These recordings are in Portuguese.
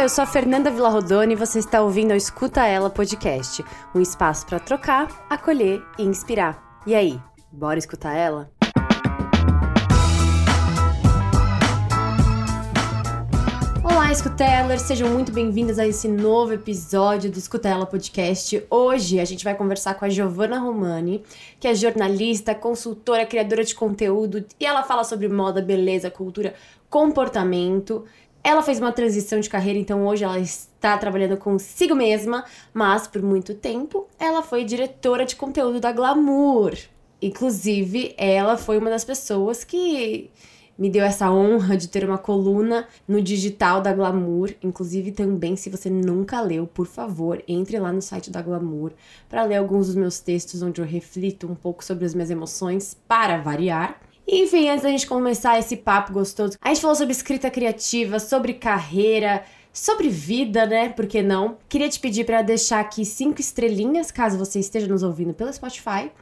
Eu sou a Fernanda Villarrodone e você está ouvindo o Escuta Ela Podcast, um espaço para trocar, acolher e inspirar. E aí, bora escutar ela? Olá, Escutelers! Sejam muito bem-vindos a esse novo episódio do Escutela Podcast. Hoje a gente vai conversar com a Giovanna Romani, que é jornalista, consultora, criadora de conteúdo e ela fala sobre moda, beleza, cultura, comportamento. Ela fez uma transição de carreira, então hoje ela está trabalhando consigo mesma, mas por muito tempo ela foi diretora de conteúdo da Glamour. Inclusive, ela foi uma das pessoas que me deu essa honra de ter uma coluna no digital da Glamour. Inclusive, também, se você nunca leu, por favor, entre lá no site da Glamour para ler alguns dos meus textos onde eu reflito um pouco sobre as minhas emoções, para variar. Enfim, antes da gente começar esse papo gostoso, a gente falou sobre escrita criativa, sobre carreira, sobre vida, né? Por que não? Queria te pedir para deixar aqui cinco estrelinhas, caso você esteja nos ouvindo pelo Spotify.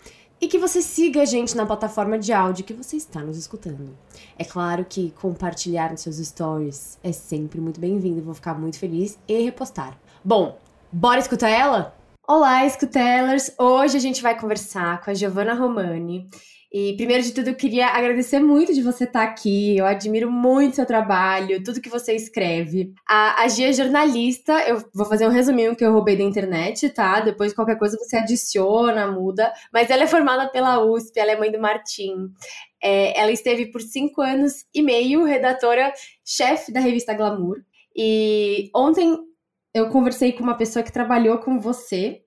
E que você siga a gente na plataforma de áudio que você está nos escutando. É claro que compartilhar nos seus stories é sempre muito bem-vindo, vou ficar muito feliz e repostar. Bom, bora escutar ela? Olá, escutelers! Hoje a gente vai conversar com a Giovanna Romani. E primeiro de tudo, eu queria agradecer muito de você estar aqui. Eu admiro muito seu trabalho, tudo que você escreve. A, a Gia é jornalista, eu vou fazer um resuminho que eu roubei da internet, tá? Depois qualquer coisa você adiciona, muda. Mas ela é formada pela USP, ela é mãe do Martim. É, ela esteve por cinco anos e meio redatora-chefe da revista Glamour. E ontem eu conversei com uma pessoa que trabalhou com você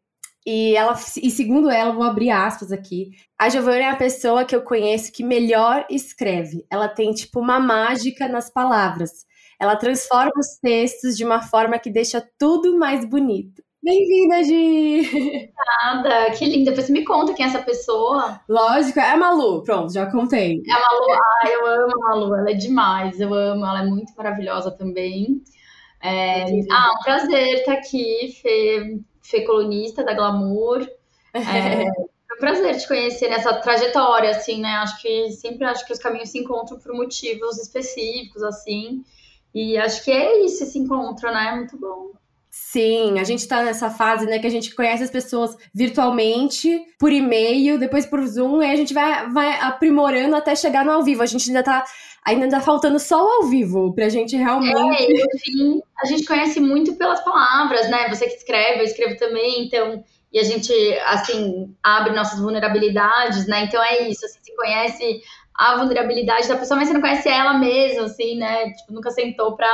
e ela, e segundo ela, vou abrir aspas aqui. A Giovanna é a pessoa que eu conheço que melhor escreve. Ela tem tipo uma mágica nas palavras. Ela transforma os textos de uma forma que deixa tudo mais bonito. Bem-vinda, Gi! Nada, que linda. Depois você me conta quem é essa pessoa. Lógico, é a Malu. Pronto, já contei. É a Malu. Ah, eu amo a Malu. Ela é demais. Eu amo. Ela é muito maravilhosa também. É... Ah, um prazer estar aqui, Fê Fê colunista da Glamour. É, é um prazer te conhecer nessa trajetória, assim, né? Acho que sempre acho que os caminhos se encontram por motivos específicos, assim. E acho que é isso, esse encontro, né? Muito bom. Sim, a gente tá nessa fase, né, que a gente conhece as pessoas virtualmente, por e-mail, depois por Zoom, e a gente vai, vai aprimorando até chegar no ao vivo. A gente ainda tá ainda tá faltando só o ao vivo pra gente realmente. É, enfim, a gente conhece muito pelas palavras, né? Você que escreve, eu escrevo também, então. E a gente, assim, abre nossas vulnerabilidades, né? Então é isso, assim, você conhece a vulnerabilidade da pessoa, mas você não conhece ela mesmo, assim, né? Tipo, nunca sentou pra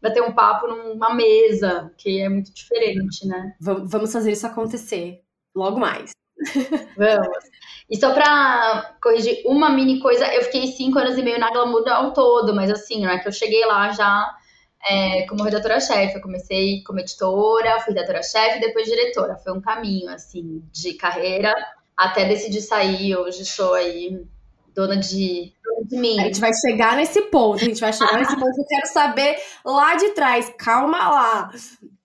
bater um papo numa mesa, que é muito diferente, né? Vamos fazer isso acontecer logo mais. Vamos. E só pra corrigir uma mini coisa, eu fiquei cinco anos e meio na Glamour ao todo, mas assim, não é que eu cheguei lá já é, como redatora-chefe. Eu comecei como editora, fui redatora-chefe, depois diretora. Foi um caminho, assim, de carreira até decidir sair. Hoje sou aí dona de, de mim. A gente vai chegar nesse ponto, a gente vai chegar nesse ponto. Eu quero saber lá de trás. Calma lá.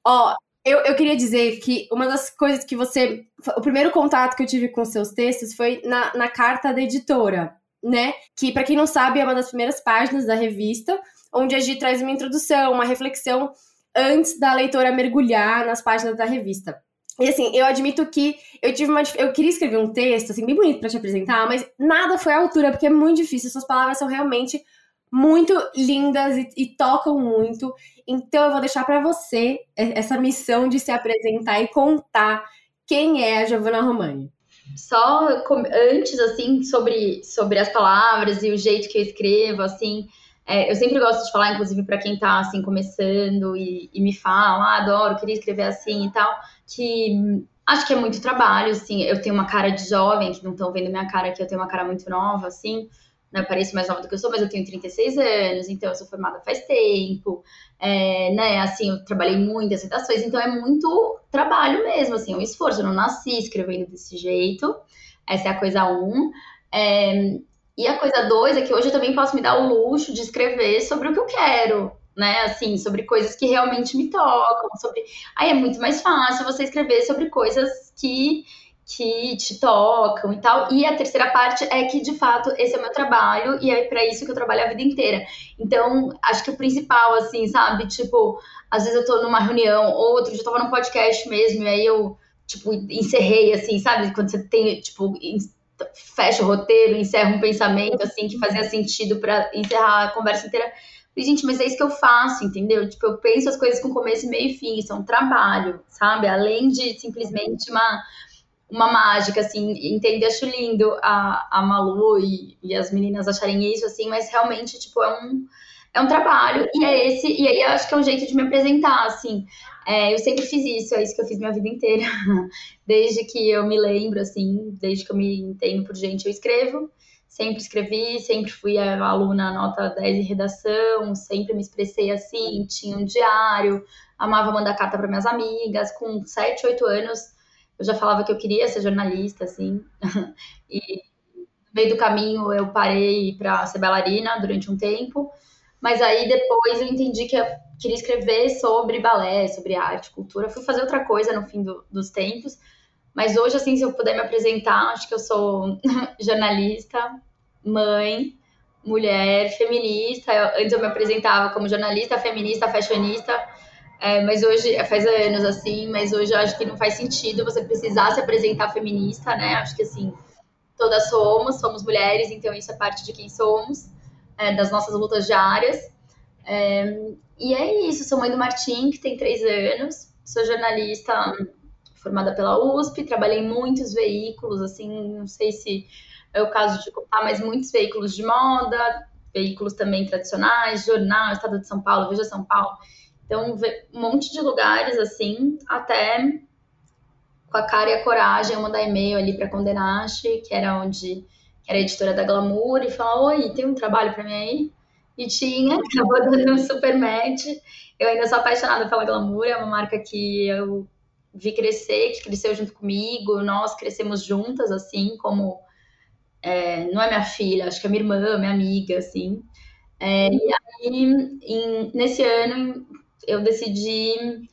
Ó, eu, eu queria dizer que uma das coisas que você. O primeiro contato que eu tive com seus textos foi na, na carta da editora, né? Que, para quem não sabe, é uma das primeiras páginas da revista, onde a Gi traz uma introdução, uma reflexão antes da leitora mergulhar nas páginas da revista. E assim, eu admito que eu tive uma. Eu queria escrever um texto, assim, bem bonito para te apresentar, mas nada foi à altura, porque é muito difícil. Suas palavras são realmente muito lindas e, e tocam muito. Então eu vou deixar para você essa missão de se apresentar e contar quem é a Giovanna Romani. Só antes, assim, sobre, sobre as palavras e o jeito que eu escrevo, assim, é, eu sempre gosto de falar, inclusive, para quem está assim, começando e, e, me fala, ah, adoro, queria escrever assim e tal, que acho que é muito trabalho, assim, eu tenho uma cara de jovem, que não estão vendo minha cara aqui, eu tenho uma cara muito nova, assim, né, pareço mais nova do que eu sou, mas eu tenho 36 anos, então eu sou formada faz tempo, é, né, assim, eu trabalhei muitas redações, então é muito trabalho mesmo, assim, um esforço, eu não nasci escrevendo desse jeito, essa é a coisa um, é, e a coisa dois é que hoje eu também posso me dar o luxo de escrever sobre o que eu quero, né, assim, sobre coisas que realmente me tocam, sobre, aí é muito mais fácil você escrever sobre coisas que que te tocam e tal. E a terceira parte é que, de fato, esse é o meu trabalho e é para isso que eu trabalho a vida inteira. Então, acho que o principal, assim, sabe? Tipo, às vezes eu tô numa reunião, ou outro dia eu tava num podcast mesmo, e aí eu, tipo, encerrei, assim, sabe? Quando você tem, tipo, fecha o roteiro, encerra um pensamento, assim, que fazia sentido para encerrar a conversa inteira. E, gente, mas é isso que eu faço, entendeu? Tipo, eu penso as coisas com começo, meio e fim, isso é um trabalho, sabe? Além de simplesmente uma uma mágica, assim, entender, acho lindo a, a Malu e, e as meninas acharem isso, assim, mas realmente, tipo, é um, é um trabalho, e é esse, e aí acho que é um jeito de me apresentar, assim, é, eu sempre fiz isso, é isso que eu fiz minha vida inteira, desde que eu me lembro, assim, desde que eu me entendo por gente, eu escrevo, sempre escrevi, sempre fui a aluna nota 10 em redação, sempre me expressei assim, tinha um diário, amava mandar carta para minhas amigas, com 7, 8 anos, eu já falava que eu queria ser jornalista, assim. e no meio do caminho eu parei para ser bailarina durante um tempo. Mas aí depois eu entendi que eu queria escrever sobre balé, sobre arte, cultura. fui fazer outra coisa no fim do, dos tempos. Mas hoje, assim, se eu puder me apresentar, acho que eu sou jornalista, mãe, mulher, feminista. Eu, antes eu me apresentava como jornalista, feminista, fashionista é, mas hoje, faz anos assim, mas hoje eu acho que não faz sentido você precisar se apresentar feminista, né? Acho que assim, todas somos, somos mulheres, então isso é parte de quem somos, é, das nossas lutas diárias. É, e é isso, sou mãe do Martim, que tem três anos, sou jornalista formada pela USP, trabalhei em muitos veículos, assim, não sei se é o caso de contar, mas muitos veículos de moda, veículos também tradicionais, jornal, Estado de São Paulo, Veja São Paulo. Então, um monte de lugares assim, até com a cara e a coragem, eu mandar e-mail ali para Condenaste, que era onde que era editora da Glamour, e falar: Oi, tem um trabalho para mim aí? E tinha, acabou dando um super match. Eu ainda sou apaixonada pela Glamour, é uma marca que eu vi crescer, que cresceu junto comigo, nós crescemos juntas, assim, como. É, não é minha filha, acho que é minha irmã, minha amiga, assim. É, e aí, em, nesse ano, eu decidi.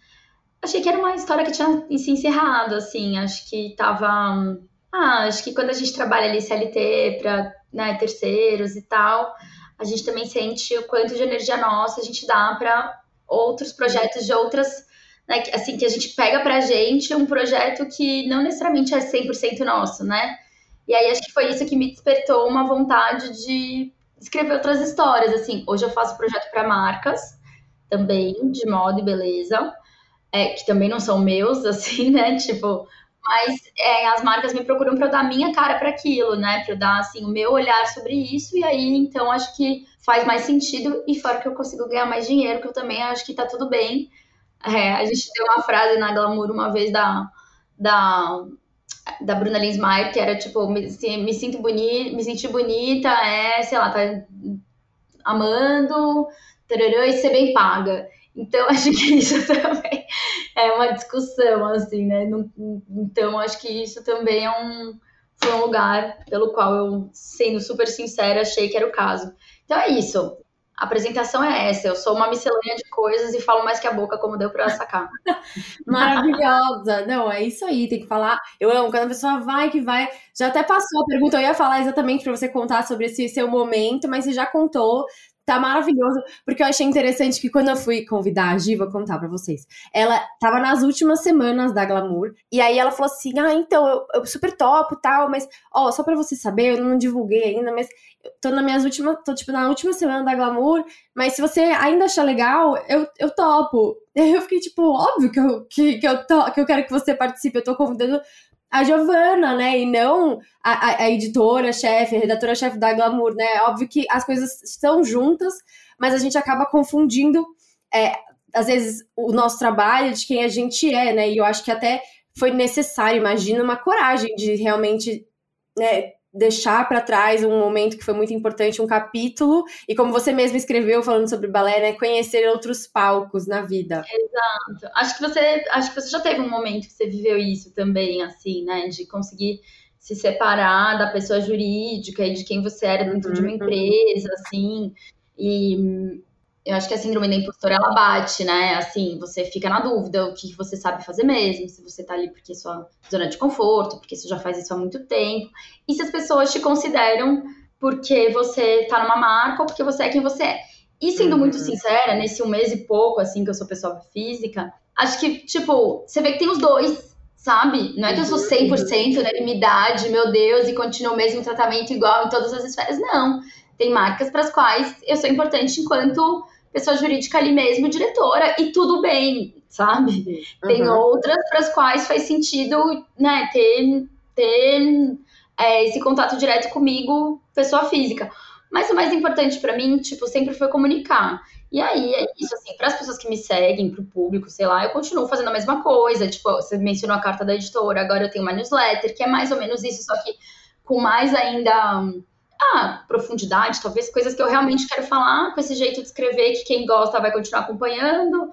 Achei que era uma história que tinha se encerrado, assim. Acho que tava. Ah, acho que quando a gente trabalha ali CLT para né, terceiros e tal, a gente também sente o quanto de energia nossa a gente dá para outros projetos de outras. Né, assim, que a gente pega pra gente um projeto que não necessariamente é 100% nosso, né? E aí acho que foi isso que me despertou uma vontade de escrever outras histórias, assim. Hoje eu faço projeto para marcas, também de moda e beleza, é, que também não são meus, assim, né? Tipo, mas é, as marcas me procuram para eu dar minha cara para aquilo, né? Para eu dar assim o meu olhar sobre isso e aí então acho que faz mais sentido e fora que eu consigo ganhar mais dinheiro, que eu também acho que tá tudo bem. É, a gente tem uma frase na Glamour uma vez da da da Bruna Linsmeyer, que era tipo, me, me sinto bonita, me senti bonita, é, sei lá, tá amando, tarará, e ser bem paga. Então, acho que isso também é uma discussão, assim, né? Então, acho que isso também é um, foi um lugar pelo qual eu, sendo super sincera, achei que era o caso. Então, é isso. A apresentação é essa. Eu sou uma miscelânea de coisas e falo mais que a boca, como deu pra sacar. Maravilhosa. Não, é isso aí. Tem que falar. Eu amo quando a pessoa vai que vai. Já até passou a pergunta. Eu ia falar exatamente para você contar sobre esse seu momento, mas você já contou tá maravilhoso, porque eu achei interessante que quando eu fui convidar a Gi, vou contar pra vocês, ela tava nas últimas semanas da Glamour, e aí ela falou assim, ah, então, eu, eu super topo tal, mas, ó, só pra você saber, eu não divulguei ainda, mas tô na minhas últimas, tô tipo na última semana da Glamour, mas se você ainda achar legal, eu, eu topo. E aí eu fiquei tipo, óbvio que eu, que, que, eu to, que eu quero que você participe, eu tô convidando a Giovana, né? E não a, a, a editora-chefe, a redatora-chefe da Glamour, né? É óbvio que as coisas estão juntas, mas a gente acaba confundindo, é, às vezes, o nosso trabalho de quem a gente é, né? E eu acho que até foi necessário, imagina, uma coragem de realmente né, deixar para trás um momento que foi muito importante, um capítulo, e como você mesmo escreveu falando sobre balé, né, conhecer outros palcos na vida. Exato. Acho que você, acho que você já teve um momento que você viveu isso também, assim, né, de conseguir se separar da pessoa jurídica e de quem você era dentro uhum. de uma uhum. empresa, assim, e eu acho que a síndrome da impostora ela bate, né? Assim, você fica na dúvida o que você sabe fazer mesmo, se você tá ali porque é sua zona de conforto, porque você já faz isso há muito tempo, e se as pessoas te consideram porque você tá numa marca ou porque você é quem você é. E sendo uhum. muito sincera, nesse um mês e pouco, assim, que eu sou pessoa física, acho que, tipo, você vê que tem os dois, sabe? Não é que eu sou 100% uhum. unanimidade, meu Deus, e continuo o mesmo tratamento igual em todas as esferas. Não. Tem marcas para as quais eu sou importante enquanto pessoa jurídica ali mesmo, diretora, e tudo bem, sabe? Uhum. Tem outras para as quais faz sentido, né, ter, ter é, esse contato direto comigo, pessoa física. Mas o mais importante para mim, tipo, sempre foi comunicar. E aí, é isso, assim, para as pessoas que me seguem, para o público, sei lá, eu continuo fazendo a mesma coisa. Tipo, você mencionou a carta da editora, agora eu tenho uma newsletter, que é mais ou menos isso, só que com mais ainda ah, profundidade, talvez coisas que eu realmente quero falar, com esse jeito de escrever que quem gosta vai continuar acompanhando.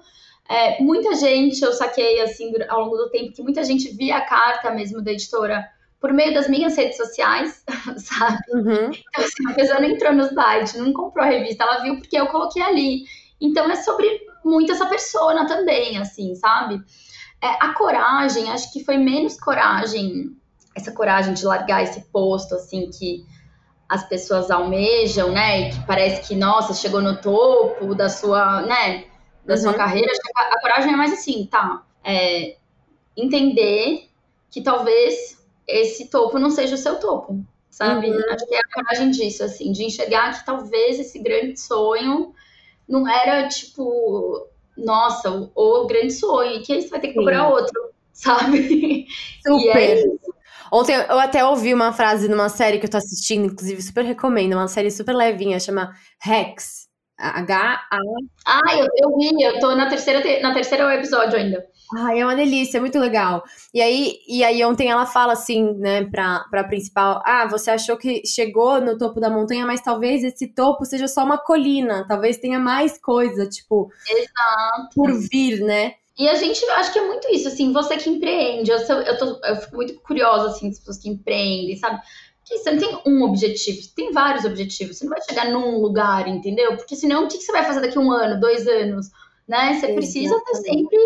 É, muita gente, eu saquei assim ao longo do tempo, que muita gente via a carta mesmo da editora por meio das minhas redes sociais, sabe? Uhum. Então, assim, a pessoa não entrou no site, não comprou a revista, ela viu porque eu coloquei ali. Então, é sobre muito essa persona também, assim, sabe? É, a coragem, acho que foi menos coragem, essa coragem de largar esse posto, assim, que as pessoas almejam, né? E que parece que, nossa, chegou no topo da sua, né? Da uhum. sua carreira. A, a, coragem é mais assim, tá? É, entender que talvez esse topo não seja o seu topo, sabe? Uhum. Acho que é a coragem disso, assim, de enxergar que talvez esse grande sonho não era tipo, nossa, o, o grande sonho, que aí você vai ter que procurar outro, sabe? Super. E é isso. Ontem eu até ouvi uma frase numa série que eu tô assistindo, inclusive super recomendo, uma série super levinha, chama Rex. H-A. Ah, eu, eu vi, eu tô na terceira, na terceira episódio ainda. Ai, é uma delícia, é muito legal. E aí, e aí ontem ela fala assim, né, pra, pra principal, ah, você achou que chegou no topo da montanha, mas talvez esse topo seja só uma colina, talvez tenha mais coisa, tipo, Exato. por vir, né? E a gente, acho que é muito isso, assim, você que empreende, eu, sou, eu, tô, eu fico muito curiosa, assim, das pessoas que empreendem, sabe? Porque você não tem um objetivo, tem vários objetivos, você não vai chegar num lugar, entendeu? Porque senão, o que, você vai fazer daqui a um ano, dois anos, né? Você precisa estar sempre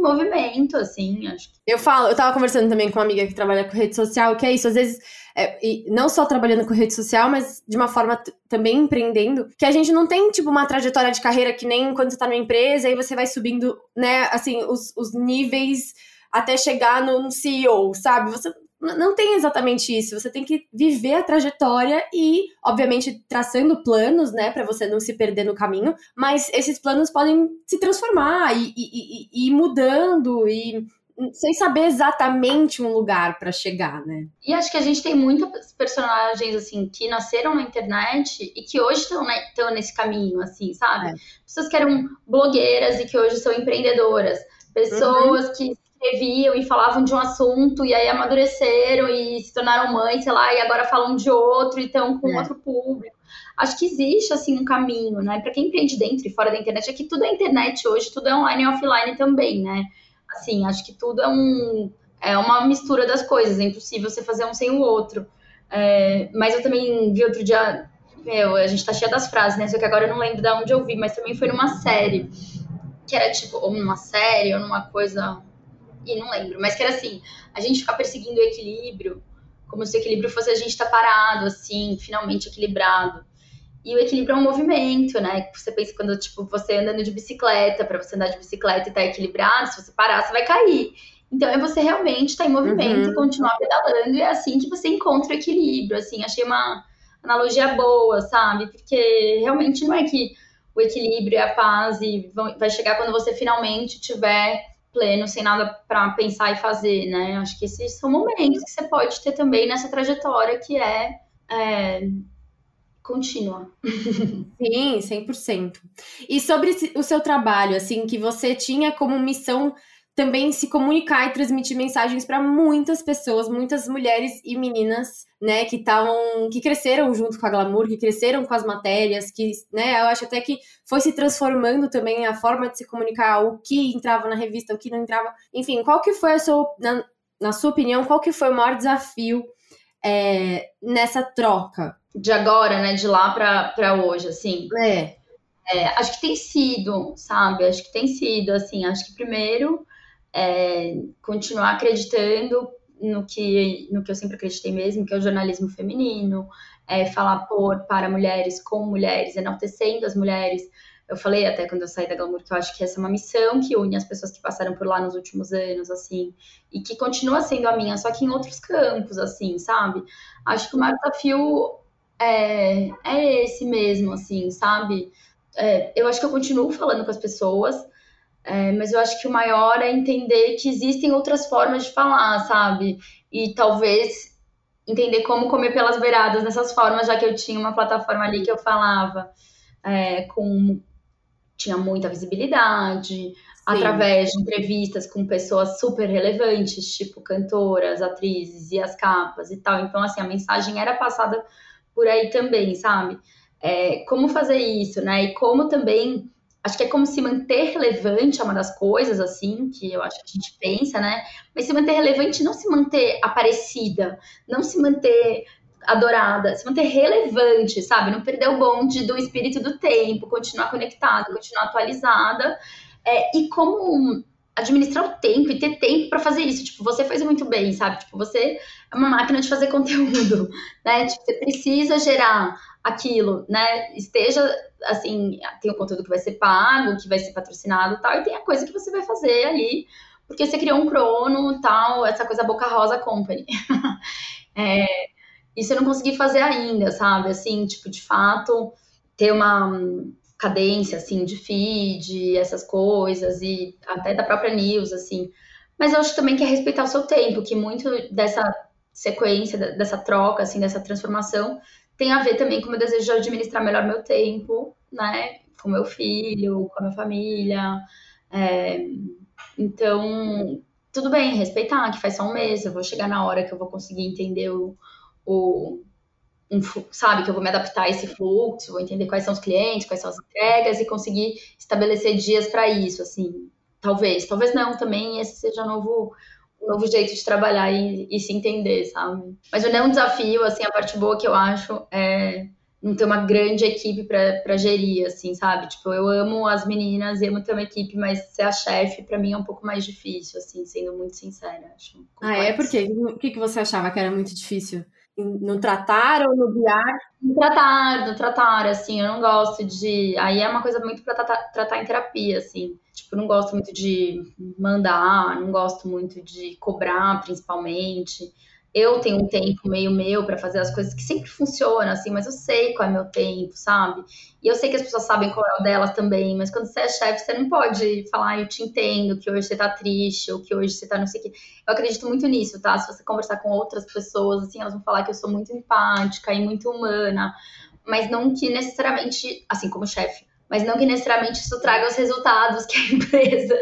movimento, assim, acho. Eu falo, eu tava conversando também com uma amiga que trabalha com rede social, que é isso, às vezes é, não só trabalhando com rede social, mas de uma forma também empreendendo, que a gente não tem, tipo, uma trajetória de carreira que nem quando você tá numa empresa, aí você vai subindo, né, assim, os, os níveis até chegar no CEO, sabe? Você não tem exatamente isso. Você tem que viver a trajetória e, obviamente, traçando planos, né, para você não se perder no caminho. Mas esses planos podem se transformar e, e, e, e ir mudando e sem saber exatamente um lugar para chegar, né? E acho que a gente tem muitos personagens assim que nasceram na internet e que hoje estão né, nesse caminho, assim, sabe? É. Pessoas que eram blogueiras e que hoje são empreendedoras, pessoas uhum. que escreviam e falavam de um assunto e aí amadureceram e se tornaram mães, sei lá, e agora falam de outro e estão com é. outro público. Acho que existe assim um caminho, né? Para quem empreende dentro e fora da internet, é que tudo é internet hoje, tudo é online e offline também, né? Assim, acho que tudo é um é uma mistura das coisas, é impossível você fazer um sem o outro. É, mas eu também vi outro dia, meu, a gente tá cheia das frases, né? Só que agora eu não lembro de onde eu vi, mas também foi numa série, que era tipo, ou numa série, ou numa coisa. E não lembro, mas que era assim, a gente ficar perseguindo o equilíbrio, como se o equilíbrio fosse a gente estar tá parado, assim, finalmente equilibrado. E o equilíbrio é um movimento, né? Você pensa quando, tipo, você andando de bicicleta, para você andar de bicicleta e estar tá equilibrado, se você parar, você vai cair. Então, é você realmente estar tá em movimento uhum. continuar pedalando, e é assim que você encontra o equilíbrio, assim, achei uma analogia boa, sabe? Porque realmente não é que o equilíbrio e a paz e vai chegar quando você finalmente tiver pleno, sem nada para pensar e fazer, né? Acho que esses são momentos que você pode ter também nessa trajetória que é, é contínua. Sim, 100%. E sobre o seu trabalho, assim, que você tinha como missão também se comunicar e transmitir mensagens para muitas pessoas, muitas mulheres e meninas, né, que estavam, que cresceram junto com a Glamour, que cresceram com as matérias, que, né, eu acho até que foi se transformando também a forma de se comunicar, o que entrava na revista, o que não entrava. Enfim, qual que foi a sua, na, na sua opinião, qual que foi o maior desafio é, nessa troca? de agora, né? De lá para hoje, assim. É. É, acho que tem sido, sabe? Acho que tem sido, assim, acho que primeiro é, continuar acreditando no que, no que eu sempre acreditei mesmo, que é o jornalismo feminino, é, falar por, para mulheres, com mulheres, enaltecendo as mulheres. Eu falei até quando eu saí da Glamour que eu acho que essa é uma missão que une as pessoas que passaram por lá nos últimos anos, assim, e que continua sendo a minha, só que em outros campos, assim, sabe? Acho que o maior desafio é, é esse mesmo, assim, sabe? É, eu acho que eu continuo falando com as pessoas, é, mas eu acho que o maior é entender que existem outras formas de falar, sabe? E talvez entender como comer pelas beiradas nessas formas, já que eu tinha uma plataforma ali que eu falava é, com tinha muita visibilidade, Sim. através de entrevistas com pessoas super relevantes, tipo cantoras, atrizes e as capas e tal. Então, assim, a mensagem era passada por aí também, sabe? É, como fazer isso, né? E como também acho que é como se manter relevante é uma das coisas, assim, que eu acho que a gente pensa, né? Mas se manter relevante, não se manter aparecida, não se manter adorada, se manter relevante, sabe? Não perder o bonde do espírito do tempo, continuar conectada, continuar atualizada. É, e como administrar o tempo e ter tempo para fazer isso. Tipo, você faz muito bem, sabe? Tipo, você é uma máquina de fazer conteúdo, né? Tipo, você precisa gerar aquilo, né? Esteja assim, tem o conteúdo que vai ser pago, que vai ser patrocinado tal, e tem a coisa que você vai fazer ali, porque você criou um crono, tal, essa coisa Boca Rosa Company. é, isso eu não consegui fazer ainda, sabe? Assim, tipo, de fato, ter uma cadência, assim, de feed, essas coisas, e até da própria news, assim. Mas eu acho também que é respeitar o seu tempo, que muito dessa sequência, dessa troca, assim, dessa transformação, tem a ver também com o meu desejo de administrar melhor meu tempo, né? Com meu filho, com a minha família. É, então, tudo bem, respeitar, que faz só um mês, eu vou chegar na hora que eu vou conseguir entender o, o um, sabe, que eu vou me adaptar a esse fluxo, vou entender quais são os clientes, quais são as entregas e conseguir estabelecer dias para isso, assim. Talvez, talvez não também, esse seja novo um novo jeito de trabalhar e, e se entender, sabe? Mas não é um desafio, assim, a parte boa que eu acho é não ter uma grande equipe para gerir, assim, sabe? Tipo, eu amo as meninas amo ter uma equipe, mas ser a chefe, para mim, é um pouco mais difícil, assim, sendo muito sincera. Acho ah, é? Por quê? O que, que você achava que era muito difícil? No tratar ou no guiar? No tratar, no tratar, assim, eu não gosto de. Aí é uma coisa muito para tratar, tratar em terapia, assim. Tipo, não gosto muito de mandar, não gosto muito de cobrar, principalmente eu tenho um tempo meio meu para fazer as coisas que sempre funcionam, assim, mas eu sei qual é meu tempo, sabe? E eu sei que as pessoas sabem qual é o delas também, mas quando você é chefe, você não pode falar, ah, eu te entendo, que hoje você tá triste, ou que hoje você tá não sei o quê. Eu acredito muito nisso, tá? Se você conversar com outras pessoas, assim, elas vão falar que eu sou muito empática e muito humana, mas não que necessariamente, assim, como chefe, mas não que necessariamente isso traga os resultados que a empresa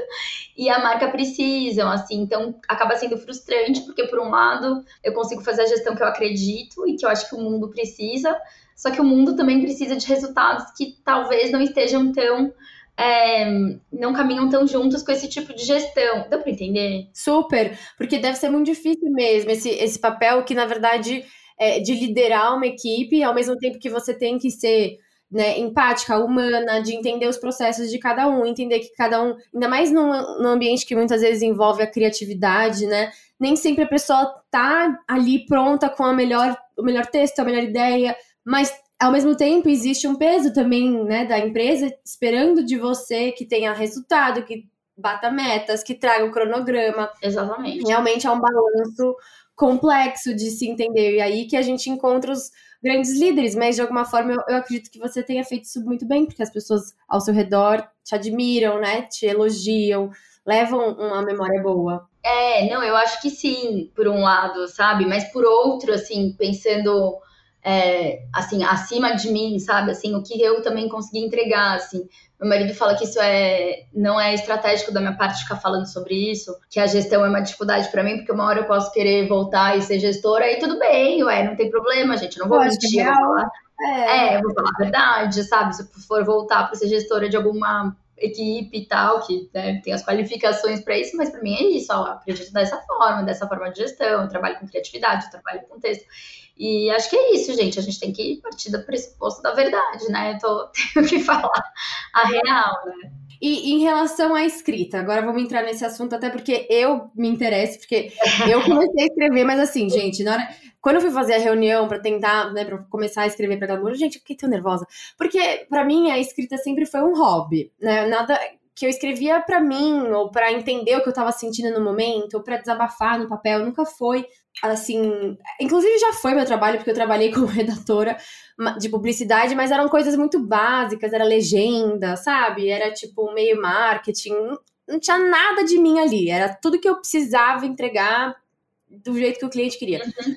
e a marca precisam, assim. Então, acaba sendo frustrante, porque, por um lado, eu consigo fazer a gestão que eu acredito e que eu acho que o mundo precisa, só que o mundo também precisa de resultados que talvez não estejam tão. É, não caminham tão juntos com esse tipo de gestão. Dá para entender? Super, porque deve ser muito difícil mesmo esse, esse papel que, na verdade, é de liderar uma equipe, ao mesmo tempo que você tem que ser né, empática, humana, de entender os processos de cada um, entender que cada um, ainda mais num, num ambiente que muitas vezes envolve a criatividade, né? Nem sempre a pessoa tá ali pronta com a melhor, o melhor texto, a melhor ideia, mas ao mesmo tempo existe um peso também, né, da empresa esperando de você que tenha resultado, que bata metas, que traga o cronograma. Exatamente. Realmente é um balanço complexo de se entender. E aí que a gente encontra os grandes líderes, mas de alguma forma eu, eu, acredito que você tenha feito isso muito bem, porque as pessoas ao seu redor te admiram, né? Te elogiam, levam uma memória boa. É, não, eu acho que sim, por um lado, sabe? Mas por outro, assim, pensando é, assim, acima de mim, sabe? Assim, o que eu também consegui entregar, assim. Meu marido fala que isso é não é estratégico da minha parte ficar falando sobre isso, que a gestão é uma dificuldade para mim, porque uma hora eu posso querer voltar e ser gestora, e tudo bem, ué, não tem problema, gente, não vou mentir, vou falar. É. é, eu vou falar a verdade, sabe? Se eu for voltar para ser gestora de alguma equipe e tal, que né, tem as qualificações para isso, mas para mim é isso, ó, acredito dessa forma, dessa forma de gestão, eu trabalho com criatividade, eu trabalho com texto. E acho que é isso, gente. A gente tem que partir do pressuposto da verdade, né? Eu tô, tenho que falar a real, né? E em relação à escrita, agora vamos entrar nesse assunto, até porque eu me interesso, porque eu comecei a escrever, mas assim, gente, na hora. Quando eu fui fazer a reunião para tentar, né, pra começar a escrever para Glamour, gente, eu fiquei tão nervosa. Porque, para mim, a escrita sempre foi um hobby, né? Nada que eu escrevia para mim, ou para entender o que eu tava sentindo no momento, ou para desabafar no papel, nunca foi assim, inclusive já foi meu trabalho porque eu trabalhei como redatora de publicidade, mas eram coisas muito básicas, era legenda, sabe? Era tipo meio marketing, não tinha nada de mim ali, era tudo que eu precisava entregar do jeito que o cliente queria. Uhum.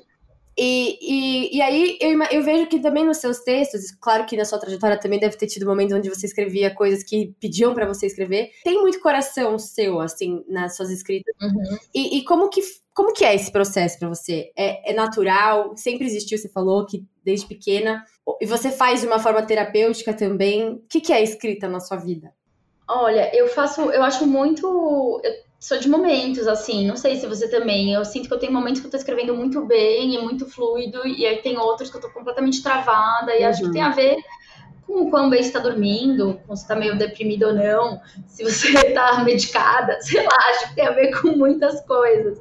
E, e, e aí eu, eu vejo que também nos seus textos, claro que na sua trajetória também deve ter tido momentos onde você escrevia coisas que pediam para você escrever. Tem muito coração seu, assim, nas suas escritas. Uhum. E, e, como, que, como que é esse processo para você? É, é natural? Sempre existiu, você falou que desde pequena. E você faz de uma forma terapêutica também. O que, que é escrita na sua vida? Olha, eu faço, eu acho muito. Eu sou de momentos, assim, não sei se você também. Eu sinto que eu tenho momentos que eu tô escrevendo muito bem e muito fluido, e aí tem outros que eu tô completamente travada, e uhum. acho que tem a ver com o quão bem você tá dormindo, com se tá meio deprimido ou não, se você tá medicada, sei lá, acho que tem a ver com muitas coisas.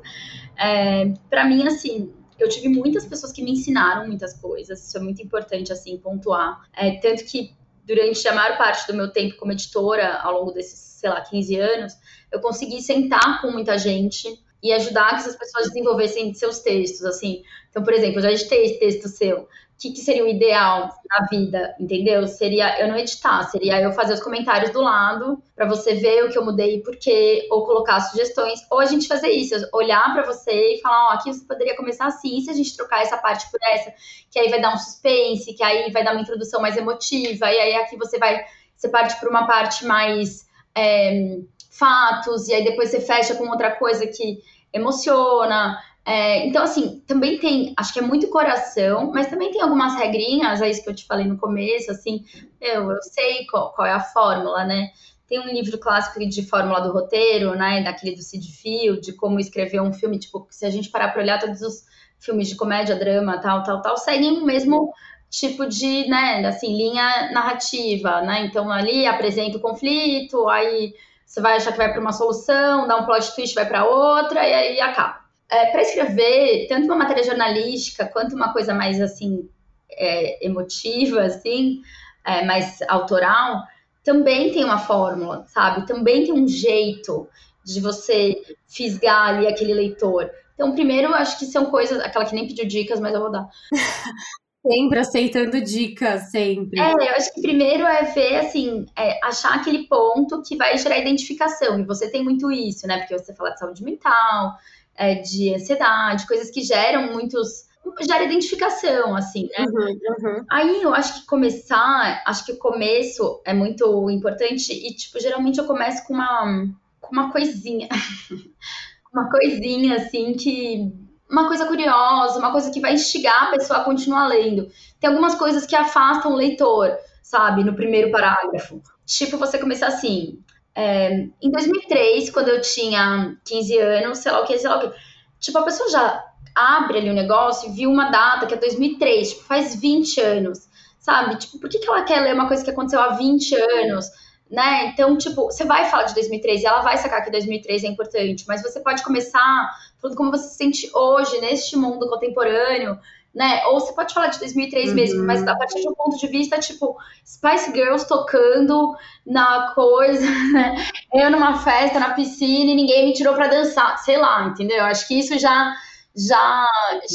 É, para mim, assim, eu tive muitas pessoas que me ensinaram muitas coisas, isso é muito importante, assim, pontuar. É, tanto que durante a maior parte do meu tempo como editora, ao longo desses, sei lá, 15 anos, eu consegui sentar com muita gente e ajudar que essas pessoas desenvolvessem seus textos, assim. Então, por exemplo, eu já editei texto seu. O que, que, seria o ideal na vida, entendeu? Seria eu não editar, seria eu fazer os comentários do lado para você ver o que eu mudei e por quê, ou colocar sugestões, ou a gente fazer isso, olhar para você e falar, ó, oh, aqui você poderia começar assim, se a gente trocar essa parte por essa, que aí vai dar um suspense, que aí vai dar uma introdução mais emotiva, e aí aqui você vai, você parte para uma parte mais é, fatos, e aí depois você fecha com outra coisa que emociona. É, então, assim, também tem, acho que é muito coração, mas também tem algumas regrinhas, é isso que eu te falei no começo, assim, eu, eu sei qual, qual é a fórmula, né? Tem um livro clássico de fórmula do roteiro, né? Daquele do Sid Field, de como escrever um filme, tipo, se a gente parar para olhar todos os filmes de comédia, drama, tal, tal, tal, seguem o mesmo tipo de, né, assim, linha narrativa, né? Então ali apresenta o conflito, aí você vai achar que vai para uma solução, dá um plot twist, vai para outra e aí acaba. É, para escrever tanto uma matéria jornalística quanto uma coisa mais assim é, emotiva, assim, é, mais autoral, também tem uma fórmula, sabe? Também tem um jeito de você fisgar ali aquele leitor. Então, primeiro, acho que são coisas, aquela que nem pediu dicas, mas eu vou dar. Sempre aceitando dicas, sempre. É, eu acho que primeiro é ver, assim, é achar aquele ponto que vai gerar identificação. E você tem muito isso, né? Porque você fala de saúde mental, é, de ansiedade, coisas que geram muitos. gera identificação, assim, né? Uhum, uhum. Aí eu acho que começar, acho que o começo é muito importante. E, tipo, geralmente eu começo com uma, com uma coisinha. uma coisinha, assim, que uma coisa curiosa, uma coisa que vai instigar a pessoa a continuar lendo. Tem algumas coisas que afastam o leitor, sabe, no primeiro parágrafo. Tipo, você começar assim. É, em 2003, quando eu tinha 15 anos, sei lá o que, sei lá o que. Tipo, a pessoa já abre ali o um negócio e viu uma data que é 2003, tipo, faz 20 anos, sabe? Tipo, por que, que ela quer ler uma coisa que aconteceu há 20 anos? Né? Então, tipo, você vai falar de 2003 e ela vai sacar que 2003 é importante, mas você pode começar falando como você se sente hoje, neste mundo contemporâneo, né? Ou você pode falar de 2003 uhum. mesmo, mas a partir de um ponto de vista, tipo, Spice Girls tocando na coisa, né? Eu numa festa, na piscina e ninguém me tirou para dançar, sei lá, entendeu? Acho que isso já, já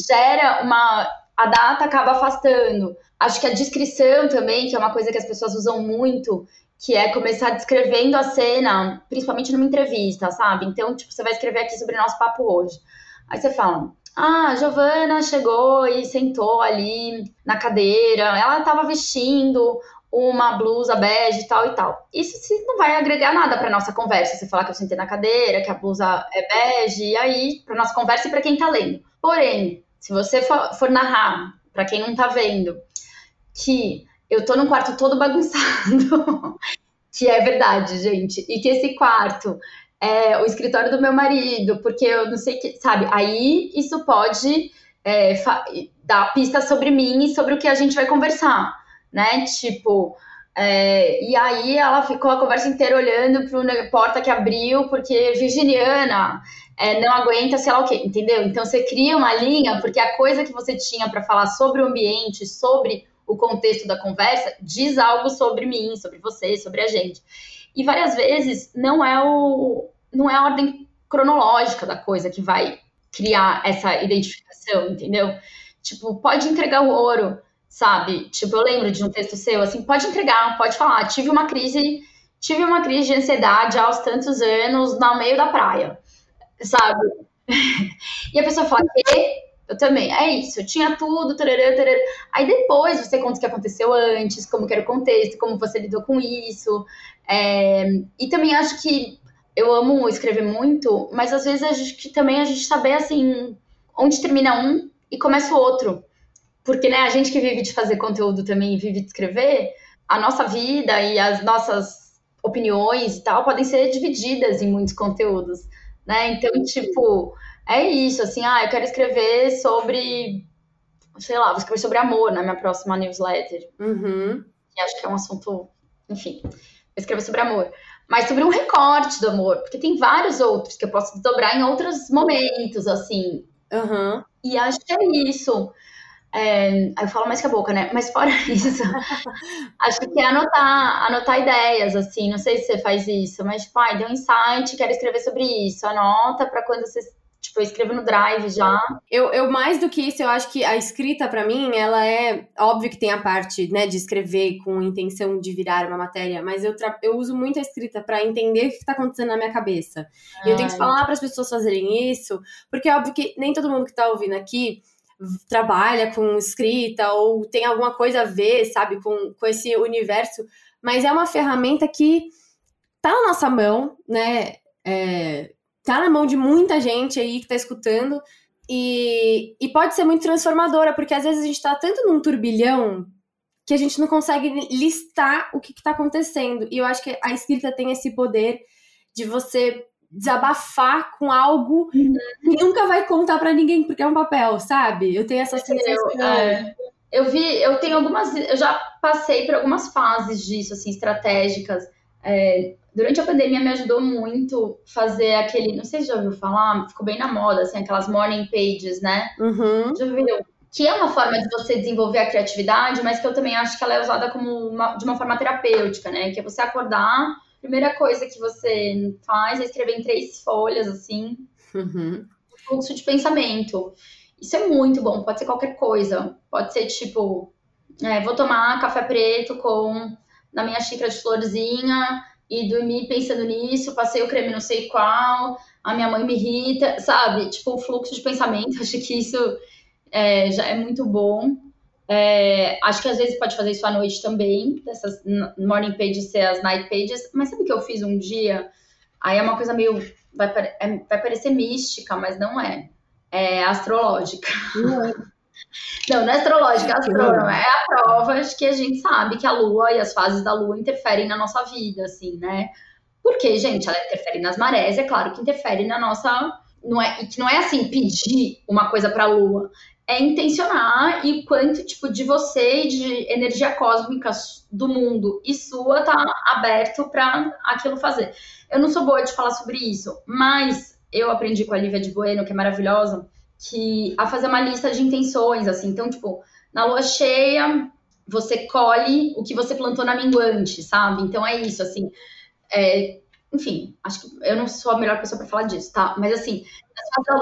gera uma. A data acaba afastando. Acho que a descrição também, que é uma coisa que as pessoas usam muito, que é começar descrevendo a cena, principalmente numa entrevista, sabe? Então, tipo, você vai escrever aqui sobre o nosso papo hoje. Aí você fala: Ah, Giovana chegou e sentou ali na cadeira, ela estava vestindo uma blusa bege e tal e tal. Isso não vai agregar nada para nossa conversa. Você falar que eu sentei na cadeira, que a blusa é bege, e aí, para nossa conversa e para quem tá lendo. Porém, se você for, for narrar, para quem não tá vendo, que eu tô num quarto todo bagunçado. Que é verdade, gente, e que esse quarto é o escritório do meu marido, porque eu não sei que, sabe? Aí isso pode é, dar pistas sobre mim e sobre o que a gente vai conversar, né? Tipo, é, e aí ela ficou a conversa inteira olhando para a porta que abriu, porque virginiana é, não aguenta, sei lá o quê, entendeu? Então você cria uma linha, porque a coisa que você tinha para falar sobre o ambiente, sobre o contexto da conversa, diz algo sobre mim, sobre você, sobre a gente. E várias vezes não é o não é a ordem cronológica da coisa que vai criar essa identificação, entendeu? Tipo, pode entregar o ouro, sabe? Tipo, eu lembro de um texto seu, assim, pode entregar, pode falar, tive uma crise, tive uma crise de ansiedade aos tantos anos no meio da praia, sabe? e a pessoa fala, que eu também, é isso, eu tinha tudo, tarará, tarará. aí depois você conta o que aconteceu antes, como que era o contexto, como você lidou com isso, é... e também acho que eu amo escrever muito, mas às vezes a gente também a gente saber assim onde termina um e começa o outro. Porque né, a gente que vive de fazer conteúdo também vive de escrever, a nossa vida e as nossas opiniões e tal podem ser divididas em muitos conteúdos, né? Então, tipo, é isso, assim, ah, eu quero escrever sobre, sei lá, vou escrever sobre amor na minha próxima newsletter. Uhum. E acho que é um assunto, enfim, vou escrever sobre amor mas sobre um recorte do amor, porque tem vários outros que eu posso dobrar em outros momentos, assim. Uhum. E acho que é isso. É, aí eu falo mais que a boca, né? Mas fora isso, acho que é anotar, anotar ideias, assim. Não sei se você faz isso, mas, tipo, ai, deu um insight, quero escrever sobre isso. Anota para quando você Tipo, eu escrevo no Drive já. Eu, eu mais do que isso, eu acho que a escrita, para mim, ela é. Óbvio que tem a parte, né, de escrever com intenção de virar uma matéria, mas eu, eu uso muito a escrita para entender o que tá acontecendo na minha cabeça. E eu tento falar para as pessoas fazerem isso, porque é óbvio que nem todo mundo que tá ouvindo aqui trabalha com escrita ou tem alguma coisa a ver, sabe, com, com esse universo, mas é uma ferramenta que tá na nossa mão, né? É, tá na mão de muita gente aí que tá escutando. E, e pode ser muito transformadora, porque às vezes a gente tá tanto num turbilhão que a gente não consegue listar o que, que tá acontecendo. E eu acho que a escrita tem esse poder de você desabafar com algo uhum. que nunca vai contar para ninguém, porque é um papel, sabe? Eu tenho essa sensação. Eu, é, eu vi, eu tenho algumas. Eu já passei por algumas fases disso, assim, estratégicas. É, durante a pandemia me ajudou muito fazer aquele, não sei se já ouviu falar, ficou bem na moda, assim, aquelas morning pages, né? Uhum. Já viu? Que é uma forma de você desenvolver a criatividade, mas que eu também acho que ela é usada como uma, de uma forma terapêutica, né? Que é você acordar, primeira coisa que você faz é escrever em três folhas, assim, uhum. fluxo de pensamento. Isso é muito bom, pode ser qualquer coisa. Pode ser tipo, é, vou tomar café preto com na minha xícara de florzinha e dormi pensando nisso, passei o creme não sei qual, a minha mãe me irrita, sabe? Tipo, o fluxo de pensamento, acho que isso é, já é muito bom. É, acho que às vezes pode fazer isso à noite também, dessas morning pages ser as night pages, mas sabe o que eu fiz um dia? Aí é uma coisa meio. Vai, é, vai parecer mística, mas não é. É astrológica. É. Não, não é astrológica, é astrônoma. É a prova de que a gente sabe que a Lua e as fases da Lua interferem na nossa vida, assim, né? Porque, gente, ela interfere nas marés, é claro que interfere na nossa. Não é, e que não é assim pedir uma coisa para a Lua, é intencionar e quanto tipo de você e de energia cósmica do mundo e sua tá aberto para aquilo fazer. Eu não sou boa de falar sobre isso, mas eu aprendi com a Lívia de Bueno, que é maravilhosa, que a fazer uma lista de intenções, assim. Então, tipo, na lua cheia, você colhe o que você plantou na minguante, sabe? Então é isso, assim. É, enfim, acho que eu não sou a melhor pessoa para falar disso, tá? Mas assim,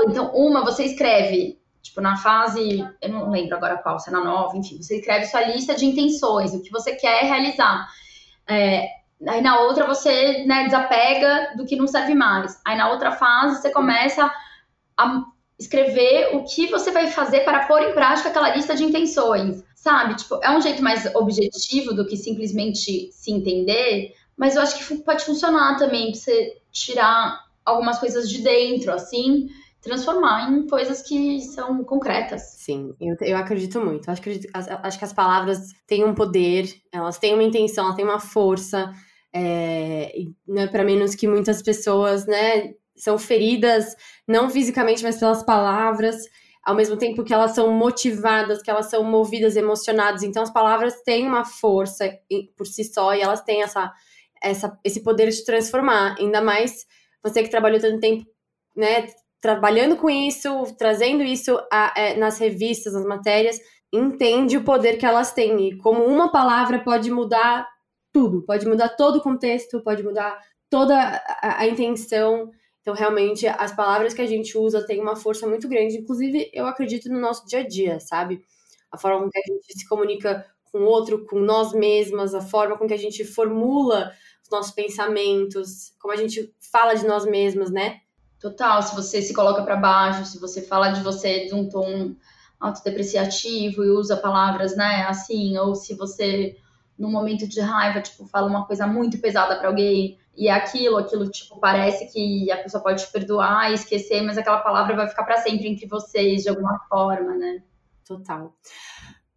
então, uma, você escreve, tipo, na fase, eu não lembro agora qual, se é na nova, enfim, você escreve sua lista de intenções, o que você quer realizar. É, aí na outra você né, desapega do que não serve mais. Aí na outra fase você começa a escrever o que você vai fazer para pôr em prática aquela lista de intenções, sabe? Tipo, é um jeito mais objetivo do que simplesmente se entender, mas eu acho que pode funcionar também para você tirar algumas coisas de dentro, assim, transformar em coisas que são concretas. Sim, eu, eu acredito muito. Acho que, acho que as palavras têm um poder, elas têm uma intenção, elas têm uma força. É, não é para menos que muitas pessoas, né, são feridas, não fisicamente, mas pelas palavras, ao mesmo tempo que elas são motivadas, que elas são movidas, emocionadas. Então, as palavras têm uma força por si só e elas têm essa, essa, esse poder de transformar. Ainda mais você que trabalhou tanto tempo, né, trabalhando com isso, trazendo isso a, é, nas revistas, nas matérias, entende o poder que elas têm e como uma palavra pode mudar tudo, pode mudar todo o contexto, pode mudar toda a, a intenção. Então, realmente, as palavras que a gente usa têm uma força muito grande. Inclusive, eu acredito no nosso dia a dia, sabe? A forma com que a gente se comunica com o outro, com nós mesmas, a forma com que a gente formula os nossos pensamentos, como a gente fala de nós mesmas, né? Total, se você se coloca para baixo, se você fala de você de um tom autodepreciativo e usa palavras, né, assim, ou se você num momento de raiva, tipo, fala uma coisa muito pesada para alguém e é aquilo, aquilo, tipo, parece que a pessoa pode te perdoar e esquecer, mas aquela palavra vai ficar para sempre entre vocês de alguma forma, né? Total.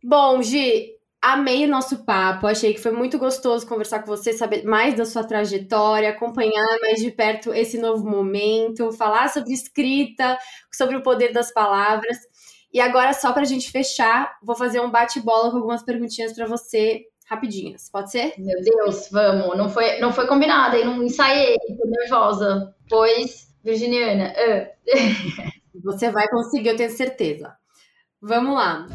Bom, Gi, amei o nosso papo, achei que foi muito gostoso conversar com você, saber mais da sua trajetória, acompanhar mais de perto esse novo momento, falar sobre escrita, sobre o poder das palavras. E agora, só para a gente fechar, vou fazer um bate-bola com algumas perguntinhas para você, rapidinhas. Pode ser? Meu Deus, vamos. Não foi, não foi combinado, eu não ensaiei, tô nervosa. Pois, Virginiana. Uh. você vai conseguir, eu tenho certeza. Vamos lá.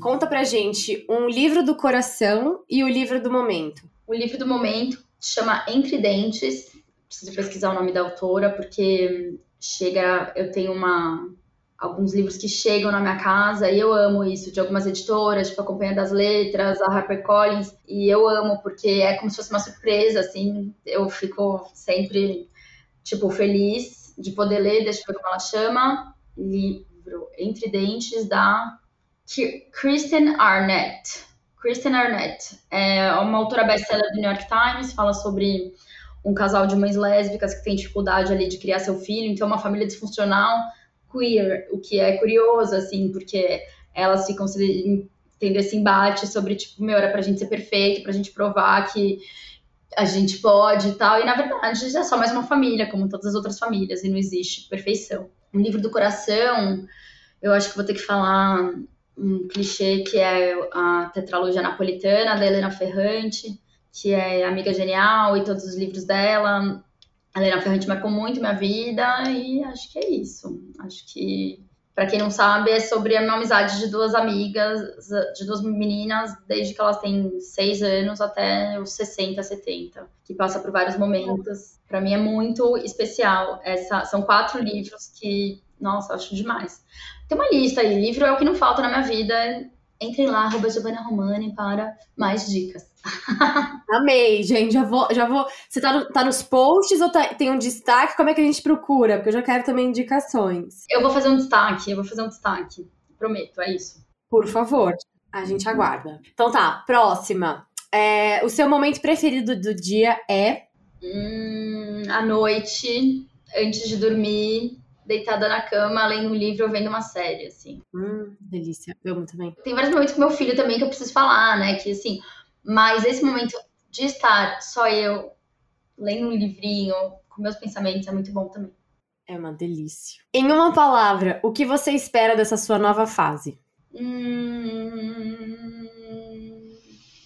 Conta pra gente um livro do coração e o livro do momento. O livro do momento chama Entre Dentes. Preciso pesquisar o nome da autora, porque chega. Eu tenho uma. Alguns livros que chegam na minha casa e eu amo isso, de algumas editoras, tipo a Companhia das Letras, a HarperCollins, e eu amo porque é como se fosse uma surpresa, assim, eu fico sempre, tipo, feliz de poder ler, deixa eu ver como ela chama, livro Entre Dentes, da Kristen Arnett. Kristen Arnett é uma autora best-seller do New York Times, fala sobre um casal de mães lésbicas que tem dificuldade ali de criar seu filho, então é uma família disfuncional queer, o que é curioso, assim, porque elas ficam se, tendo esse embate sobre, tipo, meu, era pra gente ser perfeito, pra gente provar que a gente pode e tal, e na verdade é só mais uma família, como todas as outras famílias, e não existe perfeição. Um livro do coração, eu acho que vou ter que falar um clichê que é a tetralogia napolitana da Helena Ferrante, que é Amiga Genial e todos os livros dela. A Helena Ferrante marcou muito minha vida e acho que é isso. Acho que, para quem não sabe, é sobre uma amizade de duas amigas, de duas meninas, desde que elas têm seis anos até os 60, 70, que passa por vários momentos. Para mim é muito especial. Essa, são quatro livros que, nossa, acho demais. Tem uma lista aí, livro é o que não falta na minha vida. Entrem lá, arroba Giovanna Romani para mais dicas. Amei, gente. Já vou. Já vou. Você tá, no, tá nos posts ou tá, tem um destaque? Como é que a gente procura? Porque eu já quero também indicações. Eu vou fazer um destaque, eu vou fazer um destaque. Prometo, é isso. Por favor. A gente aguarda. Então tá, próxima. É, o seu momento preferido do dia é? Hum, à noite, antes de dormir, deitada na cama, lendo um livro ou vendo uma série, assim. Hum, delícia. Eu amo também. Tem vários momentos com meu filho também que eu preciso falar, né? Que assim, mas esse momento de estar só eu lendo um livrinho com meus pensamentos é muito bom também. É uma delícia. Em uma palavra, o que você espera dessa sua nova fase? Hum...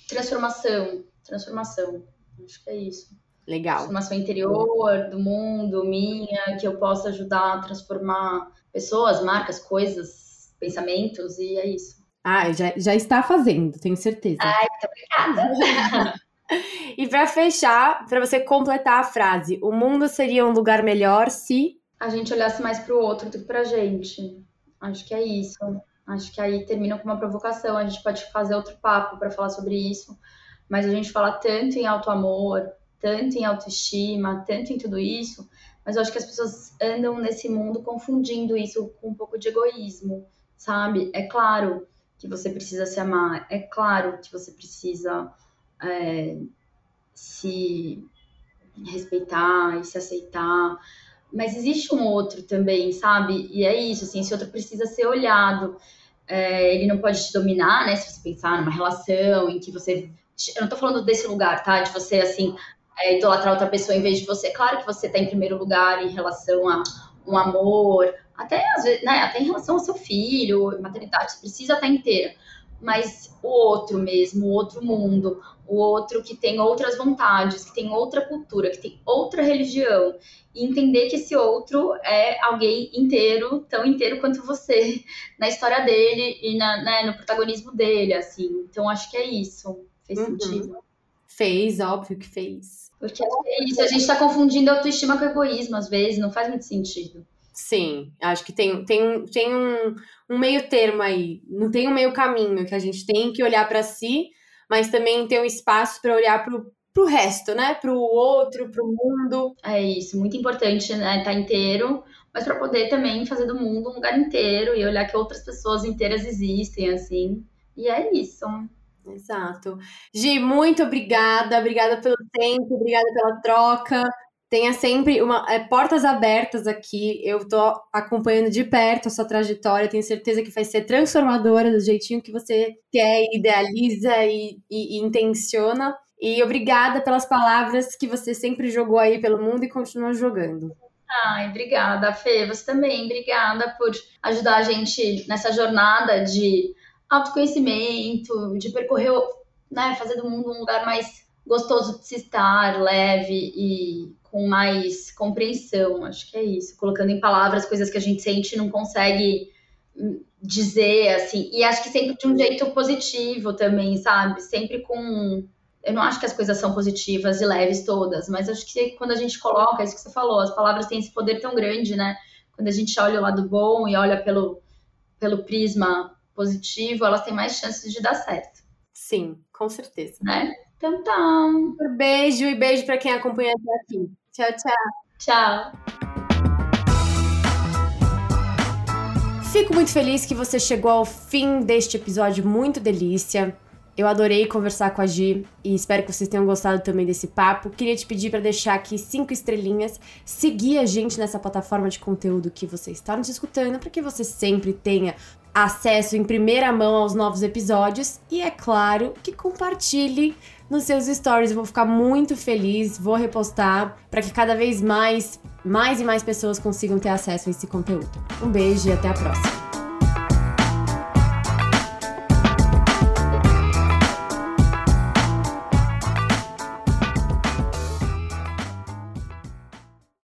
Transformação. Transformação. Acho que é isso. Legal. Transformação interior do mundo, minha, que eu possa ajudar a transformar pessoas, marcas, coisas, pensamentos, e é isso. Ah, já, já está fazendo, tenho certeza. Ai, muito obrigada. e para fechar, para você completar a frase, o mundo seria um lugar melhor se a gente olhasse mais para o outro do que para a gente. Acho que é isso. Acho que aí termina com uma provocação. A gente pode fazer outro papo para falar sobre isso, mas a gente fala tanto em auto amor, tanto em autoestima, tanto em tudo isso, mas eu acho que as pessoas andam nesse mundo confundindo isso com um pouco de egoísmo, sabe? É claro que você precisa se amar, é claro que você precisa é, se respeitar e se aceitar, mas existe um outro também, sabe? E é isso, assim, esse outro precisa ser olhado. É, ele não pode te dominar, né? Se você pensar numa relação em que você Eu não tô falando desse lugar, tá? De você, assim, é, idolatrar outra pessoa em vez de você. Claro que você tá em primeiro lugar em relação a um amor, até às vezes, né? Até em relação ao seu filho, maternidade, você precisa estar inteira. Mas o outro mesmo, o outro mundo, o outro que tem outras vontades, que tem outra cultura, que tem outra religião, e entender que esse outro é alguém inteiro, tão inteiro quanto você, na história dele e na, né, no protagonismo dele, assim. Então acho que é isso. Fez uhum. sentido. Fez, óbvio que fez. Porque é isso, a gente tá confundindo autoestima com egoísmo, às vezes, não faz muito sentido. Sim, acho que tem, tem, tem um, um meio termo aí. Não tem um meio caminho que a gente tem que olhar para si, mas também tem um espaço para olhar pro, pro resto, né? Pro outro, pro mundo. É isso, muito importante, né? Estar tá inteiro, mas para poder também fazer do mundo um lugar inteiro e olhar que outras pessoas inteiras existem, assim. E é isso. Exato. Gi, muito obrigada. Obrigada pelo tempo, obrigada pela troca. Tenha sempre uma, é, portas abertas aqui. Eu tô acompanhando de perto a sua trajetória. Tenho certeza que vai ser transformadora do jeitinho que você quer, idealiza e, e, e intenciona. E obrigada pelas palavras que você sempre jogou aí pelo mundo e continua jogando. Ai, obrigada, Fê. Você também. Obrigada por ajudar a gente nessa jornada de autoconhecimento, de percorrer, né, fazer do mundo um lugar mais gostoso de se estar, leve e com mais compreensão. Acho que é isso. Colocando em palavras coisas que a gente sente e não consegue hum, dizer, assim. E acho que sempre de um jeito positivo também, sabe? Sempre com eu não acho que as coisas são positivas e leves todas, mas acho que quando a gente coloca, é isso que você falou, as palavras têm esse poder tão grande, né? Quando a gente olha o lado bom e olha pelo, pelo prisma positivo, elas têm mais chances de dar certo. Sim, com certeza. Né? Então tá. Um beijo e beijo para quem acompanha até aqui. Tchau, tchau. Tchau. Fico muito feliz que você chegou ao fim deste episódio muito delícia. Eu adorei conversar com a Gi e espero que vocês tenham gostado também desse papo. Queria te pedir para deixar aqui cinco estrelinhas, seguir a gente nessa plataforma de conteúdo que você está nos escutando, para que você sempre tenha acesso em primeira mão aos novos episódios e é claro que compartilhe nos seus stories. Eu vou ficar muito feliz, vou repostar para que cada vez mais, mais e mais pessoas consigam ter acesso a esse conteúdo. Um beijo e até a próxima.